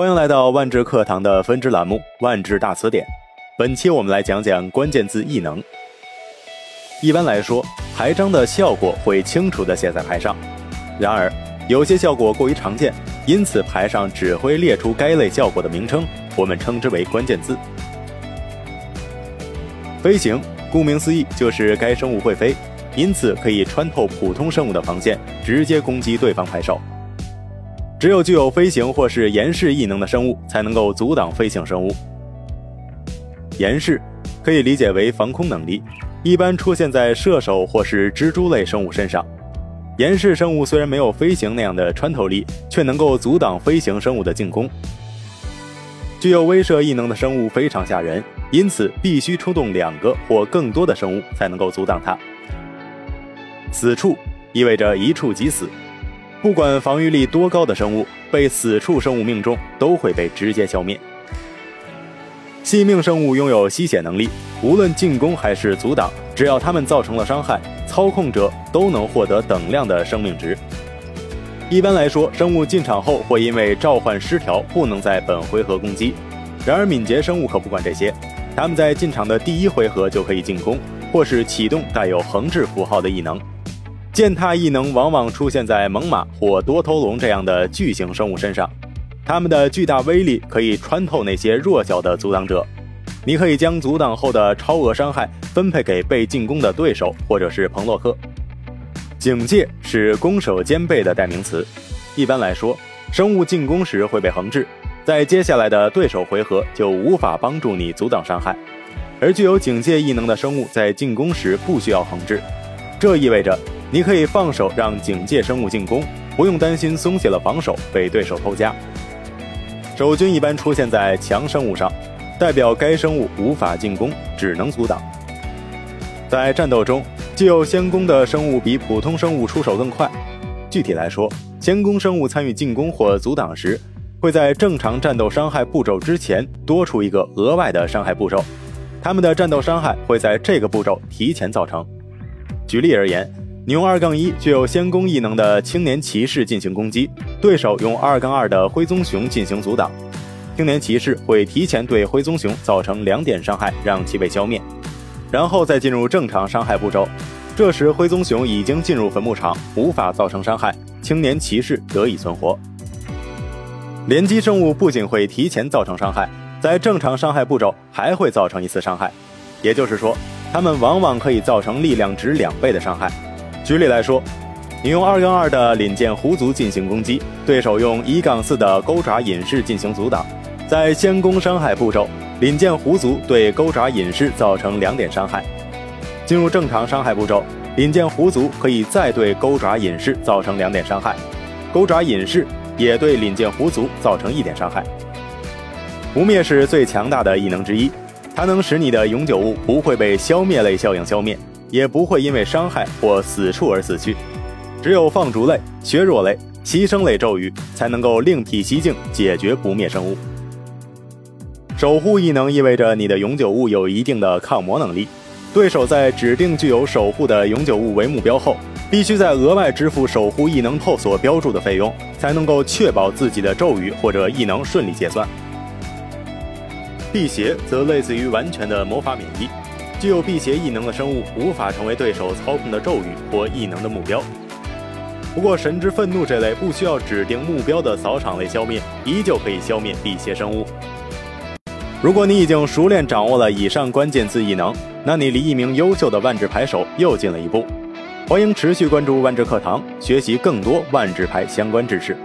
欢迎来到万智课堂的分支栏目《万智大词典》。本期我们来讲讲关键字异能。一般来说，牌张的效果会清楚地写在牌上。然而，有些效果过于常见，因此牌上只会列出该类效果的名称，我们称之为关键字。飞行，顾名思义就是该生物会飞，因此可以穿透普通生物的防线，直接攻击对方牌手。只有具有飞行或是延视异能的生物才能够阻挡飞行生物。延视可以理解为防空能力，一般出现在射手或是蜘蛛类生物身上。延视生物虽然没有飞行那样的穿透力，却能够阻挡飞行生物的进攻。具有威慑异能的生物非常吓人，因此必须出动两个或更多的生物才能够阻挡它。死处意味着一触即死。不管防御力多高的生物，被死处生物命中都会被直接消灭。吸命生物拥有吸血能力，无论进攻还是阻挡，只要它们造成了伤害，操控者都能获得等量的生命值。一般来说，生物进场后会因为召唤失调不能在本回合攻击。然而敏捷生物可不管这些，他们在进场的第一回合就可以进攻，或是启动带有横置符号的异能。践踏异能往往出现在猛犸或多头龙这样的巨型生物身上，它们的巨大威力可以穿透那些弱小的阻挡者。你可以将阻挡后的超额伤害分配给被进攻的对手或者是彭洛克。警戒是攻守兼备的代名词。一般来说，生物进攻时会被横置，在接下来的对手回合就无法帮助你阻挡伤害。而具有警戒异能的生物在进攻时不需要横置，这意味着。你可以放手让警戒生物进攻，不用担心松懈了防守被对手偷家。守军一般出现在强生物上，代表该生物无法进攻，只能阻挡。在战斗中，具有先攻的生物比普通生物出手更快。具体来说，先攻生物参与进攻或阻挡时，会在正常战斗伤害步骤之前多出一个额外的伤害步骤，他们的战斗伤害会在这个步骤提前造成。举例而言。你用二杠一具有先攻异能的青年骑士进行攻击，对手用二杠二的灰棕熊进行阻挡，青年骑士会提前对灰棕熊造成两点伤害，让其被消灭，然后再进入正常伤害步骤。这时灰棕熊已经进入坟墓场，无法造成伤害，青年骑士得以存活。连击生物不仅会提前造成伤害，在正常伤害步骤还会造成一次伤害，也就是说，它们往往可以造成力量值两倍的伤害。举例来说，你用二杠二的领剑狐族进行攻击，对手用一杠四的钩爪隐士进行阻挡。在先攻伤害步骤，领剑狐族对钩爪隐士造成两点伤害。进入正常伤害步骤，领剑狐族可以再对钩爪隐士造成两点伤害，钩爪隐士也对领剑狐族造成一点伤害。不灭是最强大的异能之一，它能使你的永久物不会被消灭类效应消灭。也不会因为伤害或死处而死去，只有放逐类、削弱类、牺牲类咒语才能够另辟蹊径解决不灭生物。守护异能意味着你的永久物有一定的抗魔能力，对手在指定具有守护的永久物为目标后，必须在额外支付守护异能后所标注的费用，才能够确保自己的咒语或者异能顺利结算。辟邪则类似于完全的魔法免疫。具有辟邪异能的生物无法成为对手操控的咒语或异能的目标。不过，神之愤怒这类不需要指定目标的扫场类消灭，依旧可以消灭辟邪生物。如果你已经熟练掌握了以上关键字异能，那你离一名优秀的万智牌手又近了一步。欢迎持续关注万智课堂，学习更多万智牌相关知识。